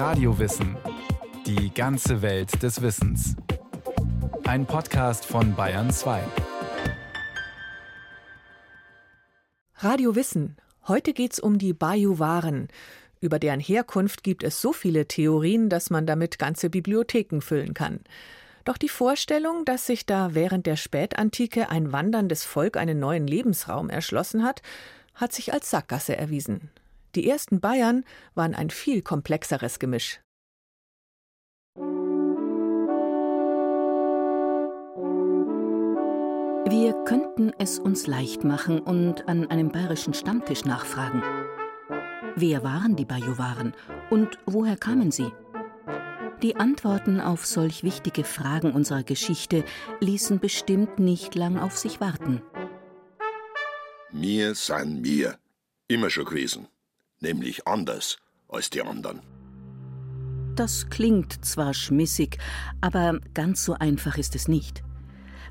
Radiowissen. Die ganze Welt des Wissens. Ein Podcast von Bayern 2. Radio Wissen. Heute geht's um die Bajuwaren. Über deren Herkunft gibt es so viele Theorien, dass man damit ganze Bibliotheken füllen kann. Doch die Vorstellung, dass sich da während der Spätantike ein wanderndes Volk einen neuen Lebensraum erschlossen hat, hat sich als Sackgasse erwiesen. Die ersten Bayern waren ein viel komplexeres Gemisch. Wir könnten es uns leicht machen und an einem bayerischen Stammtisch nachfragen. Wer waren die Bajuwaren und woher kamen sie? Die Antworten auf solch wichtige Fragen unserer Geschichte ließen bestimmt nicht lang auf sich warten. Wir sind mir immer schon gewesen, nämlich anders als die anderen. Das klingt zwar schmissig, aber ganz so einfach ist es nicht.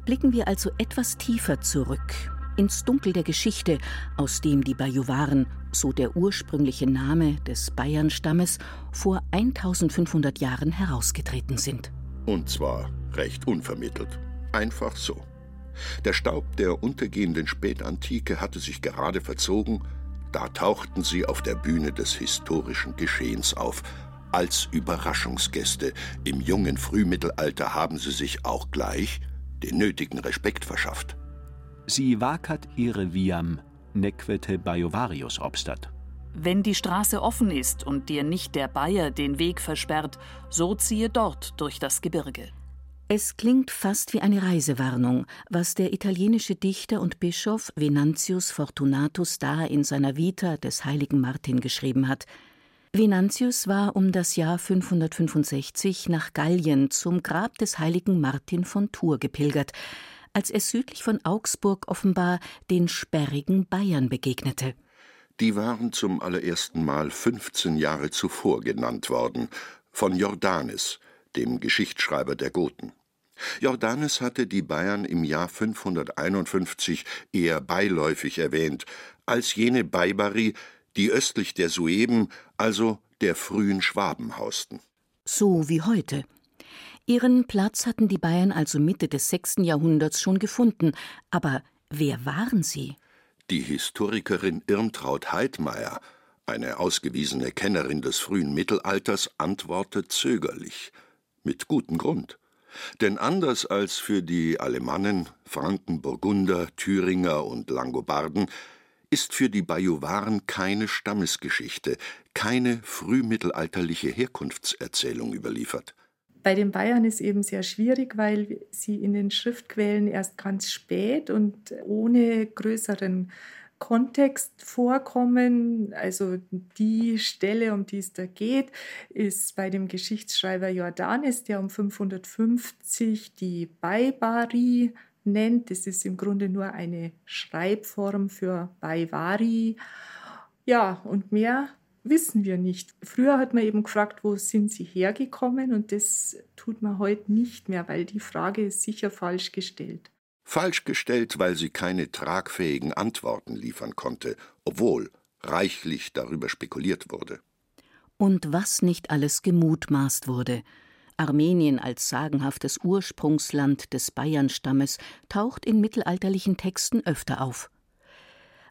Blicken wir also etwas tiefer zurück, ins Dunkel der Geschichte, aus dem die Bajuwaren, so der ursprüngliche Name des Bayernstammes, vor 1500 Jahren herausgetreten sind. Und zwar recht unvermittelt. Einfach so. Der Staub der untergehenden Spätantike hatte sich gerade verzogen, da tauchten sie auf der Bühne des historischen Geschehens auf. Als Überraschungsgäste im jungen Frühmittelalter haben sie sich auch gleich den nötigen Respekt verschafft. Sie wakat ihre viam, nequete Bajovarius obstat. Wenn die Straße offen ist und dir nicht der Bayer den Weg versperrt, so ziehe dort durch das Gebirge. Es klingt fast wie eine Reisewarnung, was der italienische Dichter und Bischof Venantius Fortunatus da in seiner Vita des heiligen Martin geschrieben hat. Venantius war um das Jahr 565 nach Gallien zum Grab des heiligen Martin von Tours gepilgert, als er südlich von Augsburg offenbar den sperrigen Bayern begegnete. Die waren zum allerersten Mal 15 Jahre zuvor genannt worden, von Jordanes, dem Geschichtsschreiber der Goten. Jordanes hatte die Bayern im Jahr 551 eher beiläufig erwähnt, als jene Baibari, die östlich der Sueben, also der frühen Schwaben hausten. So wie heute. Ihren Platz hatten die Bayern also Mitte des 6. Jahrhunderts schon gefunden. Aber wer waren sie? Die Historikerin Irmtraut Heidmeier, eine ausgewiesene Kennerin des frühen Mittelalters, antwortet zögerlich, mit gutem Grund. Denn anders als für die Alemannen, Franken, Burgunder, Thüringer und Langobarden ist für die Bajuwaren keine Stammesgeschichte, keine frühmittelalterliche Herkunftserzählung überliefert. Bei den Bayern ist eben sehr schwierig, weil sie in den Schriftquellen erst ganz spät und ohne größeren Kontext vorkommen. Also die Stelle, um die es da geht, ist bei dem Geschichtsschreiber Jordanes, der um 550 die Baibari nennt. Das ist im Grunde nur eine Schreibform für Baivari. Ja, und mehr wissen wir nicht. Früher hat man eben gefragt, wo sind sie hergekommen und das tut man heute nicht mehr, weil die Frage ist sicher falsch gestellt. Falsch gestellt, weil sie keine tragfähigen Antworten liefern konnte, obwohl reichlich darüber spekuliert wurde. Und was nicht alles gemutmaßt wurde. Armenien als sagenhaftes Ursprungsland des Bayernstammes taucht in mittelalterlichen Texten öfter auf.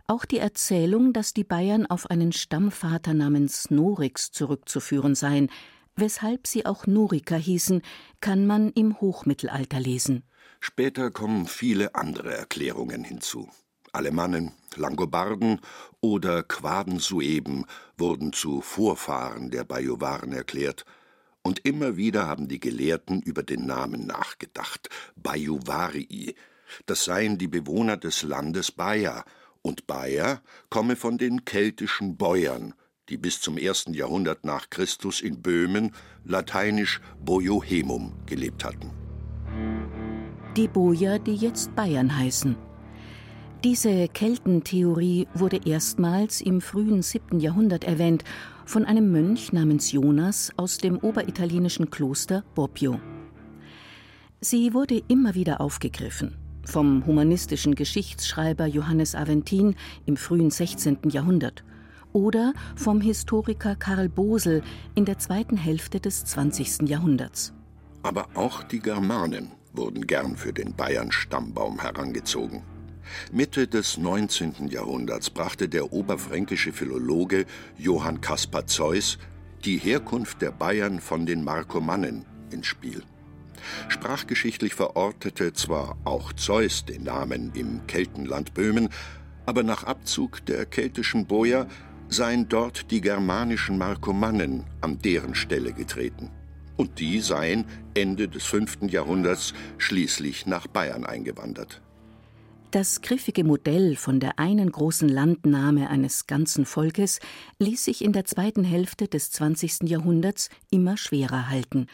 Auch die Erzählung, dass die Bayern auf einen Stammvater namens Norix zurückzuführen seien, weshalb sie auch Noriker hießen, kann man im Hochmittelalter lesen. Später kommen viele andere Erklärungen hinzu. Alemannen, Langobarden oder Quaden-Sueben wurden zu Vorfahren der Bajuwaren erklärt, und immer wieder haben die Gelehrten über den Namen nachgedacht. Bajuwarii. Das seien die Bewohner des Landes Baja, und Bayer komme von den keltischen Bäuern, die bis zum ersten Jahrhundert nach Christus in Böhmen, lateinisch Boiohemum, gelebt hatten. Die Boier, die jetzt Bayern heißen. Diese Keltentheorie wurde erstmals im frühen 7. Jahrhundert erwähnt von einem Mönch namens Jonas aus dem oberitalienischen Kloster Bobbio. Sie wurde immer wieder aufgegriffen vom humanistischen Geschichtsschreiber Johannes Aventin im frühen 16. Jahrhundert oder vom Historiker Karl Bosel in der zweiten Hälfte des 20. Jahrhunderts. Aber auch die Germanen wurden gern für den Bayern-Stammbaum herangezogen. Mitte des 19. Jahrhunderts brachte der oberfränkische Philologe Johann Caspar Zeuss die Herkunft der Bayern von den Markomannen ins Spiel. Sprachgeschichtlich verortete zwar auch Zeus den Namen im Keltenland Böhmen, aber nach Abzug der keltischen Bojer seien dort die germanischen Markomannen an deren Stelle getreten. Und die seien Ende des 5. Jahrhunderts schließlich nach Bayern eingewandert. Das griffige Modell von der einen großen Landnahme eines ganzen Volkes ließ sich in der zweiten Hälfte des 20. Jahrhunderts immer schwerer halten,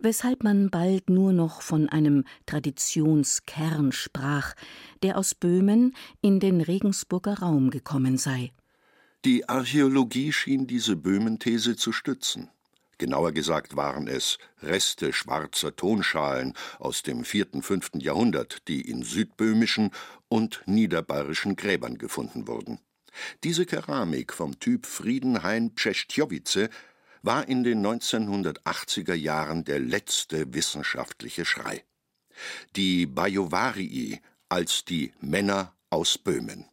weshalb man bald nur noch von einem Traditionskern sprach, der aus Böhmen in den Regensburger Raum gekommen sei. Die Archäologie schien diese Böhmen-These zu stützen. Genauer gesagt waren es Reste schwarzer Tonschalen aus dem vierten, fünften Jahrhundert, die in südböhmischen und niederbayerischen Gräbern gefunden wurden. Diese Keramik vom Typ Friedenhain Pschestjowice war in den 1980er Jahren der letzte wissenschaftliche Schrei. Die Bajovarii als die Männer aus Böhmen.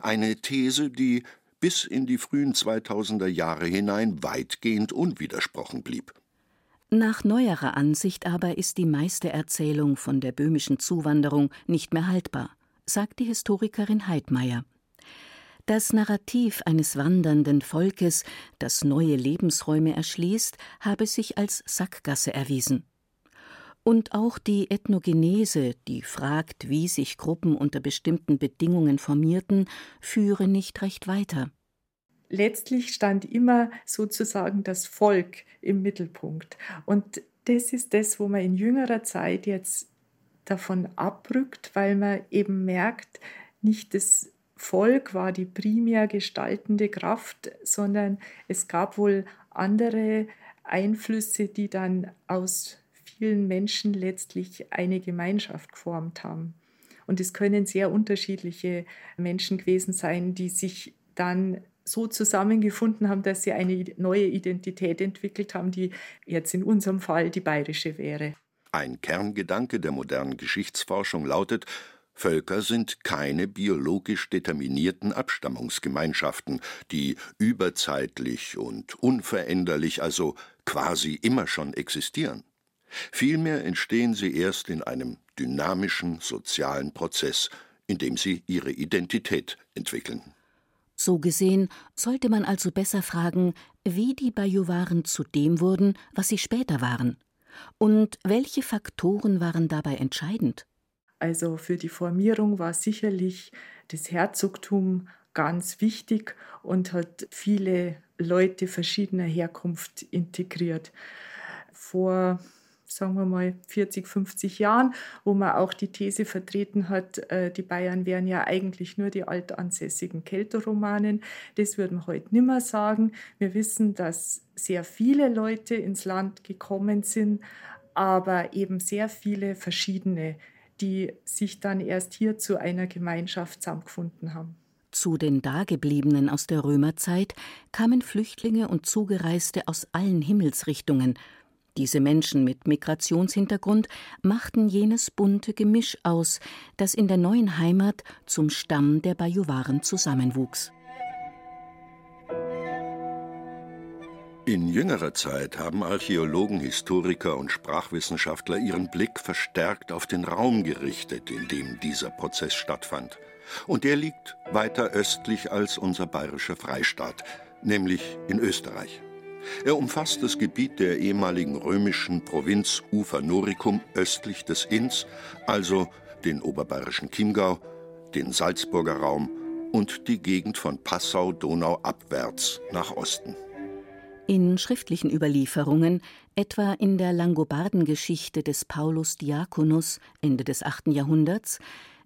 Eine These, die bis in die frühen 2000er Jahre hinein weitgehend unwidersprochen blieb. Nach neuerer Ansicht aber ist die meiste Erzählung von der böhmischen Zuwanderung nicht mehr haltbar, sagt die Historikerin Heidmeier. Das Narrativ eines wandernden Volkes, das neue Lebensräume erschließt, habe sich als Sackgasse erwiesen. Und auch die Ethnogenese, die fragt, wie sich Gruppen unter bestimmten Bedingungen formierten, führe nicht recht weiter. Letztlich stand immer sozusagen das Volk im Mittelpunkt. Und das ist das, wo man in jüngerer Zeit jetzt davon abrückt, weil man eben merkt, nicht das Volk war die primär gestaltende Kraft, sondern es gab wohl andere Einflüsse, die dann aus vielen Menschen letztlich eine Gemeinschaft geformt haben. Und es können sehr unterschiedliche Menschen gewesen sein, die sich dann so zusammengefunden haben, dass sie eine neue Identität entwickelt haben, die jetzt in unserem Fall die bayerische wäre. Ein Kerngedanke der modernen Geschichtsforschung lautet, Völker sind keine biologisch determinierten Abstammungsgemeinschaften, die überzeitlich und unveränderlich, also quasi immer schon existieren. Vielmehr entstehen sie erst in einem dynamischen sozialen Prozess, in dem sie ihre Identität entwickeln. So gesehen sollte man also besser fragen, wie die Bajuwaren zu dem wurden, was sie später waren. Und welche Faktoren waren dabei entscheidend? Also für die Formierung war sicherlich das Herzogtum ganz wichtig und hat viele Leute verschiedener Herkunft integriert. Vor sagen wir mal 40, 50 Jahren, wo man auch die These vertreten hat, äh, die Bayern wären ja eigentlich nur die altansässigen Kelterromanen. Das würden wir heute nimmer sagen. Wir wissen, dass sehr viele Leute ins Land gekommen sind, aber eben sehr viele verschiedene, die sich dann erst hier zu einer Gemeinschaft zusammengefunden haben. Zu den Dagebliebenen aus der Römerzeit kamen Flüchtlinge und Zugereiste aus allen Himmelsrichtungen diese Menschen mit Migrationshintergrund machten jenes bunte Gemisch aus, das in der neuen Heimat zum Stamm der Bajuwaren zusammenwuchs. In jüngerer Zeit haben Archäologen, Historiker und Sprachwissenschaftler ihren Blick verstärkt auf den Raum gerichtet, in dem dieser Prozess stattfand. Und der liegt weiter östlich als unser bayerischer Freistaat, nämlich in Österreich. Er umfasst das Gebiet der ehemaligen römischen Provinz Ufer Noricum östlich des Inns, also den oberbayerischen Chiemgau, den Salzburger Raum und die Gegend von Passau-Donau abwärts nach Osten. In schriftlichen Überlieferungen, etwa in der Langobardengeschichte des Paulus Diakonus Ende des 8. Jahrhunderts,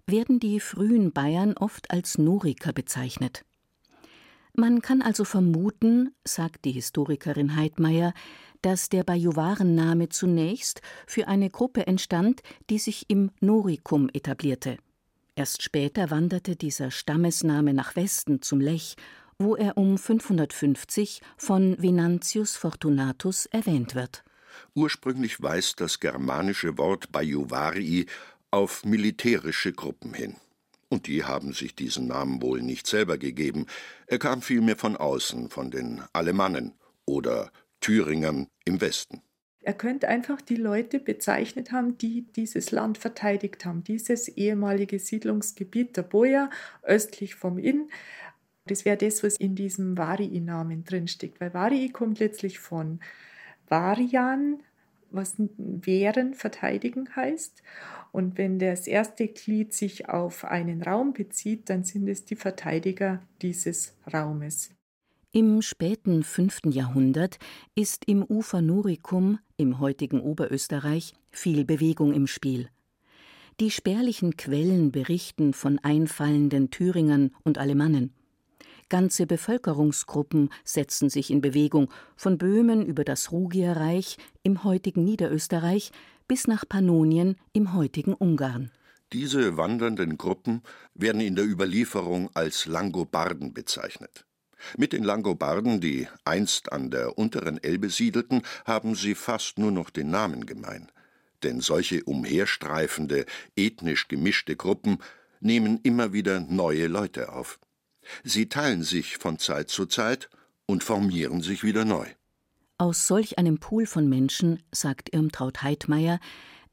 werden die frühen Bayern oft als Noriker bezeichnet. Man kann also vermuten, sagt die Historikerin Heidmeier, dass der Bajuwarenname zunächst für eine Gruppe entstand, die sich im Noricum etablierte. Erst später wanderte dieser Stammesname nach Westen zum Lech wo er um 550 von Venantius Fortunatus erwähnt wird. Ursprünglich weist das germanische Wort Bajuvarii auf militärische Gruppen hin. Und die haben sich diesen Namen wohl nicht selber gegeben. Er kam vielmehr von außen, von den Alemannen oder Thüringern im Westen. Er könnte einfach die Leute bezeichnet haben, die dieses Land verteidigt haben, dieses ehemalige Siedlungsgebiet der Boja östlich vom Inn. Das wäre das, was in diesem Varii-Namen drinsteckt, weil Varii kommt letztlich von Varian, was wehren, verteidigen heißt. Und wenn das erste Glied sich auf einen Raum bezieht, dann sind es die Verteidiger dieses Raumes. Im späten 5. Jahrhundert ist im Ufer Noricum, im heutigen Oberösterreich, viel Bewegung im Spiel. Die spärlichen Quellen berichten von einfallenden Thüringern und Alemannen. Ganze Bevölkerungsgruppen setzen sich in Bewegung, von Böhmen über das Rugierreich im heutigen Niederösterreich bis nach Pannonien im heutigen Ungarn. Diese wandernden Gruppen werden in der Überlieferung als Langobarden bezeichnet. Mit den Langobarden, die einst an der unteren Elbe siedelten, haben sie fast nur noch den Namen gemein. Denn solche umherstreifende, ethnisch gemischte Gruppen nehmen immer wieder neue Leute auf. Sie teilen sich von Zeit zu Zeit und formieren sich wieder neu. Aus solch einem Pool von Menschen, sagt Irmtraut Heidmeier,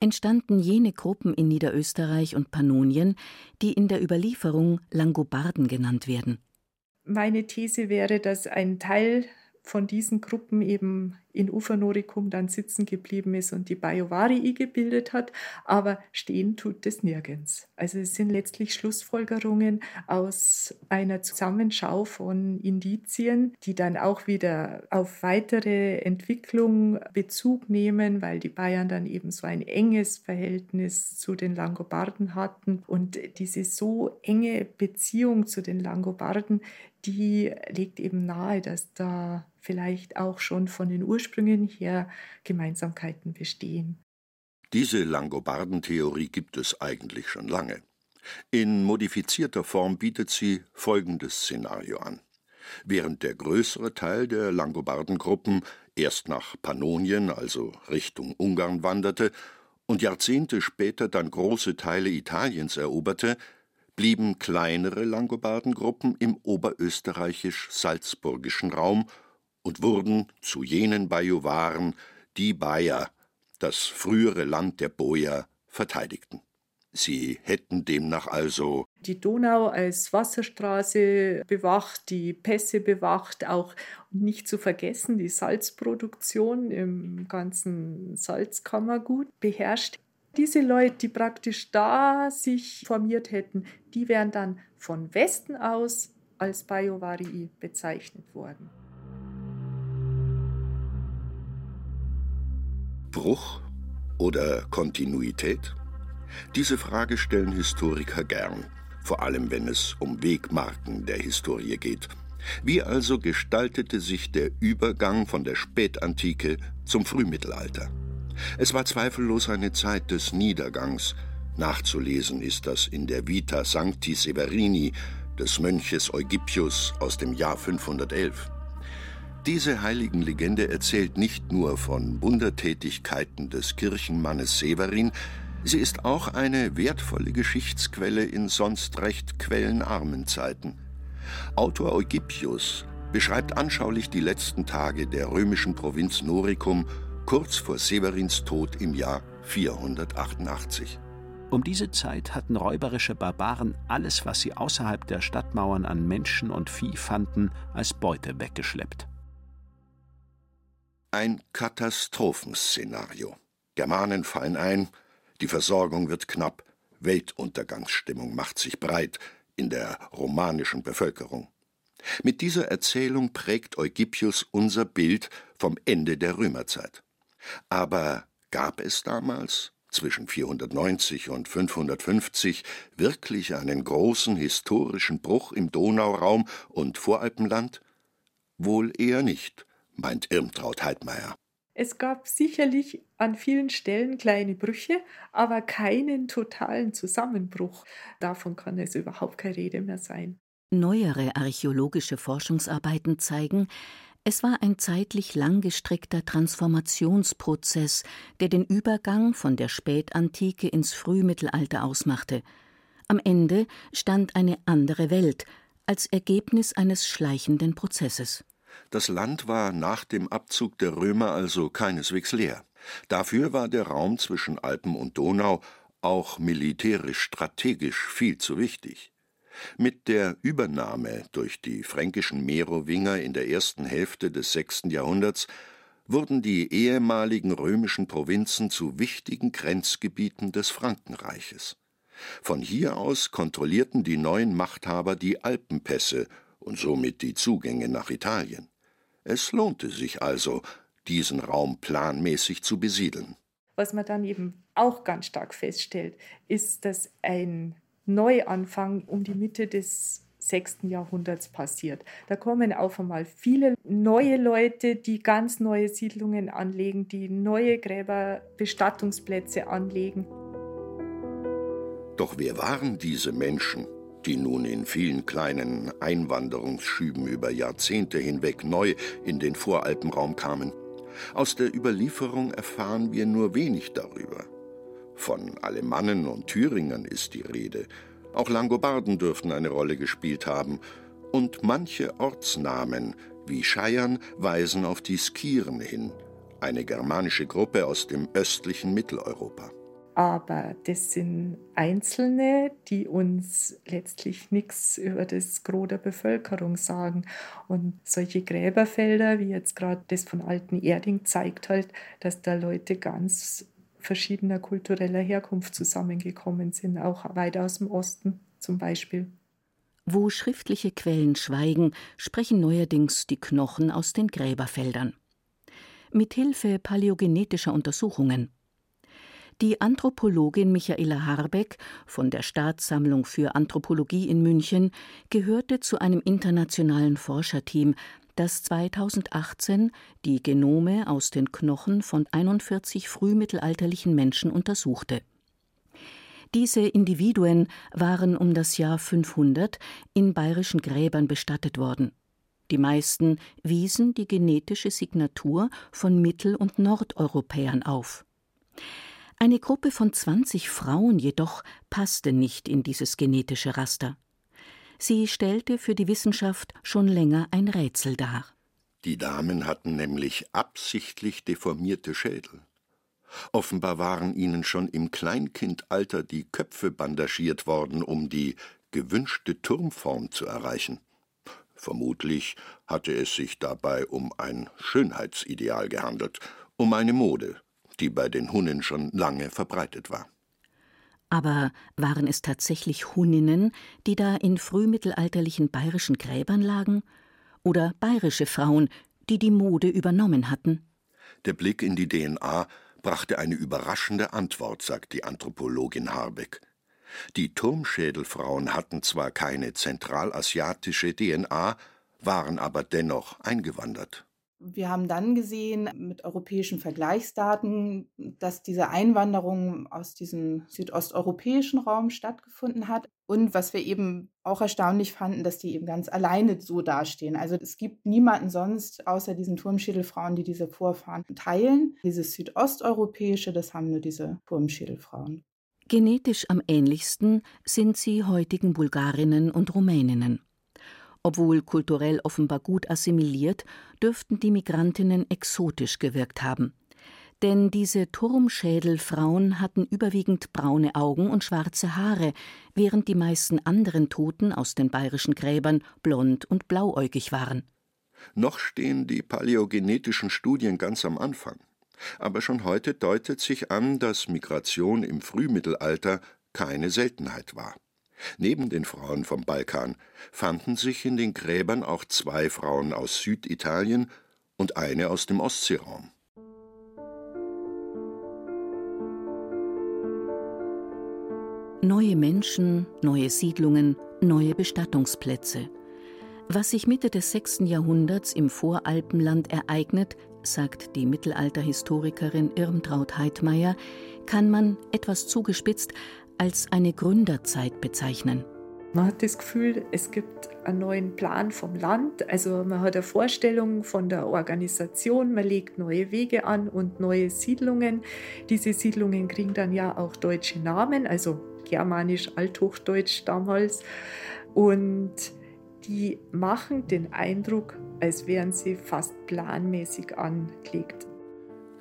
entstanden jene Gruppen in Niederösterreich und Pannonien, die in der Überlieferung Langobarden genannt werden. Meine These wäre, dass ein Teil von diesen Gruppen eben in Ufernoricum dann sitzen geblieben ist und die Bajovarii gebildet hat, aber stehen tut es nirgends. Also es sind letztlich Schlussfolgerungen aus einer Zusammenschau von Indizien, die dann auch wieder auf weitere Entwicklung Bezug nehmen, weil die Bayern dann eben so ein enges Verhältnis zu den Langobarden hatten und diese so enge Beziehung zu den Langobarden, die legt eben nahe, dass da vielleicht auch schon von den Ursprüngen her Gemeinsamkeiten bestehen. Diese Langobarden-Theorie gibt es eigentlich schon lange. In modifizierter Form bietet sie folgendes Szenario an. Während der größere Teil der Langobardengruppen erst nach Pannonien, also Richtung Ungarn wanderte und Jahrzehnte später dann große Teile Italiens eroberte, blieben kleinere Langobardengruppen im oberösterreichisch-salzburgischen Raum und wurden zu jenen Bajuwaren, die Bayer, das frühere Land der Bojer, verteidigten. Sie hätten demnach also die Donau als Wasserstraße bewacht, die Pässe bewacht, auch nicht zu vergessen die Salzproduktion im ganzen Salzkammergut beherrscht. Diese Leute, die praktisch da sich formiert hätten, die wären dann von Westen aus als Bajovarii bezeichnet worden. Bruch oder Kontinuität? Diese Frage stellen Historiker gern, vor allem wenn es um Wegmarken der Historie geht. Wie also gestaltete sich der Übergang von der Spätantike zum Frühmittelalter? Es war zweifellos eine Zeit des Niedergangs. Nachzulesen ist das in der Vita Sancti Severini des Mönches Eugipius aus dem Jahr 511. Diese Heiligenlegende erzählt nicht nur von Wundertätigkeiten des Kirchenmannes Severin, sie ist auch eine wertvolle Geschichtsquelle in sonst recht quellenarmen Zeiten. Autor Eugipius beschreibt anschaulich die letzten Tage der römischen Provinz Noricum kurz vor Severins Tod im Jahr 488. Um diese Zeit hatten räuberische Barbaren alles, was sie außerhalb der Stadtmauern an Menschen und Vieh fanden, als Beute weggeschleppt. Ein Katastrophenszenario. Germanen fallen ein, die Versorgung wird knapp, Weltuntergangsstimmung macht sich breit in der romanischen Bevölkerung. Mit dieser Erzählung prägt Eugipius unser Bild vom Ende der Römerzeit. Aber gab es damals, zwischen 490 und 550, wirklich einen großen historischen Bruch im Donauraum und Voralpenland? Wohl eher nicht meint Irmtraut Heidmeier. Es gab sicherlich an vielen Stellen kleine Brüche, aber keinen totalen Zusammenbruch. Davon kann es überhaupt keine Rede mehr sein. Neuere archäologische Forschungsarbeiten zeigen, es war ein zeitlich langgestreckter Transformationsprozess, der den Übergang von der Spätantike ins Frühmittelalter ausmachte. Am Ende stand eine andere Welt als Ergebnis eines schleichenden Prozesses. Das Land war nach dem Abzug der Römer also keineswegs leer. Dafür war der Raum zwischen Alpen und Donau auch militärisch strategisch viel zu wichtig. Mit der Übernahme durch die fränkischen Merowinger in der ersten Hälfte des sechsten Jahrhunderts wurden die ehemaligen römischen Provinzen zu wichtigen Grenzgebieten des Frankenreiches. Von hier aus kontrollierten die neuen Machthaber die Alpenpässe und somit die Zugänge nach Italien. Es lohnte sich also, diesen Raum planmäßig zu besiedeln. Was man dann eben auch ganz stark feststellt, ist, dass ein Neuanfang um die Mitte des 6. Jahrhunderts passiert. Da kommen auf einmal viele neue Leute, die ganz neue Siedlungen anlegen, die neue Gräberbestattungsplätze anlegen. Doch wer waren diese Menschen, die nun in vielen kleinen Einwanderungsschüben über Jahrzehnte hinweg neu in den Voralpenraum kamen? Aus der Überlieferung erfahren wir nur wenig darüber. Von Alemannen und Thüringern ist die Rede. Auch Langobarden dürften eine Rolle gespielt haben. Und manche Ortsnamen, wie Scheiern, weisen auf die Skiren hin, eine germanische Gruppe aus dem östlichen Mitteleuropa. Aber das sind Einzelne, die uns letztlich nichts über das Gros der Bevölkerung sagen. Und solche Gräberfelder, wie jetzt gerade das von Alten Erding, zeigt halt, dass da Leute ganz verschiedener kultureller Herkunft zusammengekommen sind, auch weit aus dem Osten zum Beispiel. Wo schriftliche Quellen schweigen, sprechen neuerdings die Knochen aus den Gräberfeldern. Mithilfe paläogenetischer Untersuchungen. Die Anthropologin Michaela Harbeck von der Staatssammlung für Anthropologie in München gehörte zu einem internationalen Forscherteam, das 2018 die Genome aus den Knochen von 41 frühmittelalterlichen Menschen untersuchte. Diese Individuen waren um das Jahr 500 in bayerischen Gräbern bestattet worden. Die meisten wiesen die genetische Signatur von Mittel- und Nordeuropäern auf. Eine Gruppe von 20 Frauen jedoch passte nicht in dieses genetische Raster. Sie stellte für die Wissenschaft schon länger ein Rätsel dar. Die Damen hatten nämlich absichtlich deformierte Schädel. Offenbar waren ihnen schon im Kleinkindalter die Köpfe bandagiert worden, um die gewünschte Turmform zu erreichen. Vermutlich hatte es sich dabei um ein Schönheitsideal gehandelt, um eine Mode, die bei den Hunnen schon lange verbreitet war. Aber waren es tatsächlich Hunninnen, die da in frühmittelalterlichen bayerischen Gräbern lagen? Oder bayerische Frauen, die die Mode übernommen hatten? Der Blick in die DNA brachte eine überraschende Antwort, sagt die Anthropologin Harbeck. Die Turmschädelfrauen hatten zwar keine zentralasiatische DNA, waren aber dennoch eingewandert. Wir haben dann gesehen mit europäischen Vergleichsdaten, dass diese Einwanderung aus diesem südosteuropäischen Raum stattgefunden hat. Und was wir eben auch erstaunlich fanden, dass die eben ganz alleine so dastehen. Also es gibt niemanden sonst außer diesen Turmschädelfrauen, die diese Vorfahren teilen. Dieses südosteuropäische, das haben nur diese Turmschädelfrauen. Genetisch am ähnlichsten sind sie heutigen Bulgarinnen und Rumäninnen. Obwohl kulturell offenbar gut assimiliert, dürften die Migrantinnen exotisch gewirkt haben. Denn diese Turmschädelfrauen hatten überwiegend braune Augen und schwarze Haare, während die meisten anderen Toten aus den bayerischen Gräbern blond und blauäugig waren. Noch stehen die paläogenetischen Studien ganz am Anfang. Aber schon heute deutet sich an, dass Migration im Frühmittelalter keine Seltenheit war. Neben den Frauen vom Balkan fanden sich in den Gräbern auch zwei Frauen aus Süditalien und eine aus dem Ostseeraum. Neue Menschen, neue Siedlungen, neue Bestattungsplätze. Was sich Mitte des 6. Jahrhunderts im Voralpenland ereignet, sagt die Mittelalterhistorikerin Irmtraut Heidmeier, kann man, etwas zugespitzt, als eine Gründerzeit bezeichnen. Man hat das Gefühl, es gibt einen neuen Plan vom Land. Also man hat eine Vorstellung von der Organisation, man legt neue Wege an und neue Siedlungen. Diese Siedlungen kriegen dann ja auch deutsche Namen, also germanisch, althochdeutsch damals. Und die machen den Eindruck, als wären sie fast planmäßig angelegt.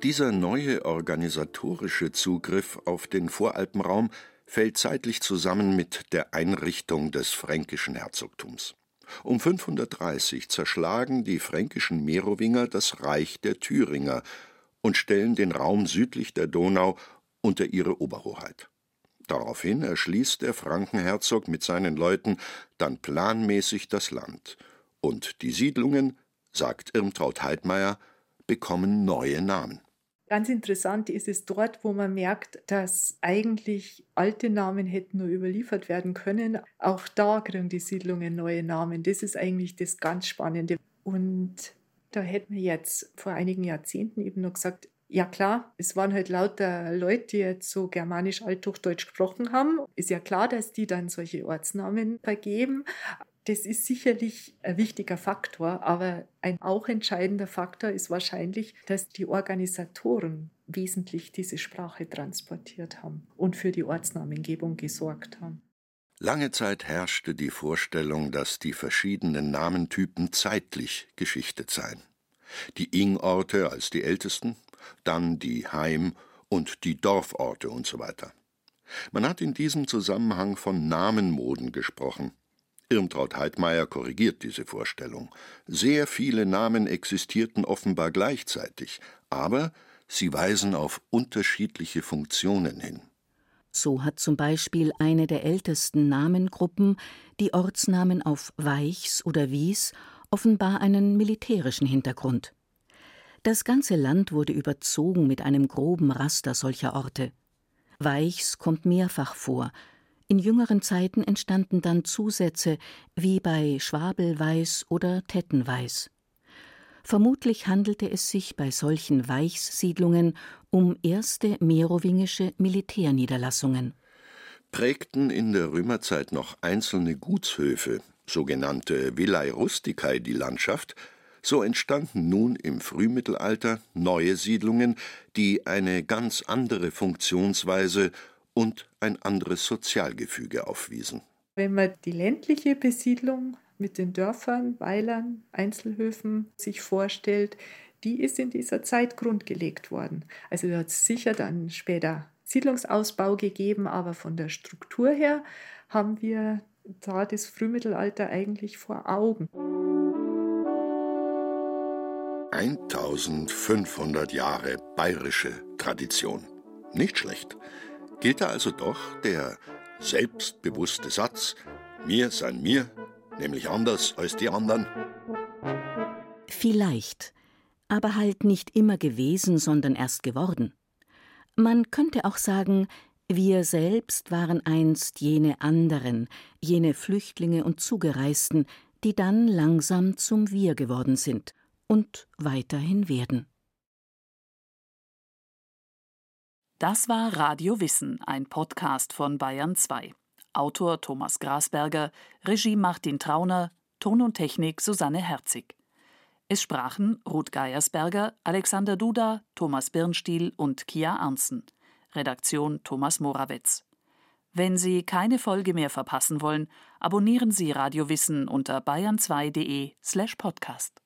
Dieser neue organisatorische Zugriff auf den Voralpenraum fällt zeitlich zusammen mit der Einrichtung des fränkischen Herzogtums. Um 530 zerschlagen die fränkischen Merowinger das Reich der Thüringer und stellen den Raum südlich der Donau unter ihre Oberhoheit. Daraufhin erschließt der Frankenherzog mit seinen Leuten dann planmäßig das Land, und die Siedlungen, sagt Irmtraut Heidmeier, bekommen neue Namen. Ganz interessant ist es dort, wo man merkt, dass eigentlich alte Namen hätten nur überliefert werden können. Auch da kriegen die Siedlungen neue Namen. Das ist eigentlich das ganz Spannende. Und da hätten wir jetzt vor einigen Jahrzehnten eben noch gesagt, ja klar, es waren halt lauter Leute, die jetzt so germanisch-althochdeutsch gesprochen haben. Ist ja klar, dass die dann solche Ortsnamen vergeben. Das ist sicherlich ein wichtiger Faktor, aber ein auch entscheidender Faktor ist wahrscheinlich, dass die Organisatoren wesentlich diese Sprache transportiert haben und für die Ortsnamengebung gesorgt haben. Lange Zeit herrschte die Vorstellung, dass die verschiedenen Namentypen zeitlich geschichtet seien. Die Ingorte als die ältesten, dann die Heim- und die Dorforte und so weiter. Man hat in diesem Zusammenhang von Namenmoden gesprochen. Irmtraut Heidmeier korrigiert diese Vorstellung. Sehr viele Namen existierten offenbar gleichzeitig, aber sie weisen auf unterschiedliche Funktionen hin. So hat zum Beispiel eine der ältesten Namengruppen, die Ortsnamen auf Weichs oder Wies, offenbar einen militärischen Hintergrund. Das ganze Land wurde überzogen mit einem groben Raster solcher Orte. Weichs kommt mehrfach vor, in jüngeren Zeiten entstanden dann Zusätze wie bei Schwabelweiß oder Tettenweiß. Vermutlich handelte es sich bei solchen Weichssiedlungen um erste merowingische Militärniederlassungen. Prägten in der Römerzeit noch einzelne Gutshöfe, sogenannte Villae Rusticae, die Landschaft, so entstanden nun im Frühmittelalter neue Siedlungen, die eine ganz andere Funktionsweise und ein anderes Sozialgefüge aufwiesen. Wenn man die ländliche Besiedlung mit den Dörfern, Weilern, Einzelhöfen sich vorstellt, die ist in dieser Zeit grundgelegt worden. Also da hat es sicher dann später Siedlungsausbau gegeben, aber von der Struktur her haben wir da das Frühmittelalter eigentlich vor Augen. 1500 Jahre bayerische Tradition. Nicht schlecht gilt da also doch der selbstbewusste Satz, mir sein mir, nämlich anders als die anderen? Vielleicht, aber halt nicht immer gewesen, sondern erst geworden. Man könnte auch sagen, wir selbst waren einst jene anderen, jene Flüchtlinge und Zugereisten, die dann langsam zum Wir geworden sind und weiterhin werden. Das war Radio Wissen, ein Podcast von Bayern 2. Autor Thomas Grasberger, Regie Martin Trauner, Ton und Technik Susanne Herzig. Es sprachen Ruth Geiersberger, Alexander Duda, Thomas Birnstiel und Kia Arnsen. Redaktion Thomas Morawetz. Wenn Sie keine Folge mehr verpassen wollen, abonnieren Sie Radio Wissen unter bayern2.de slash podcast.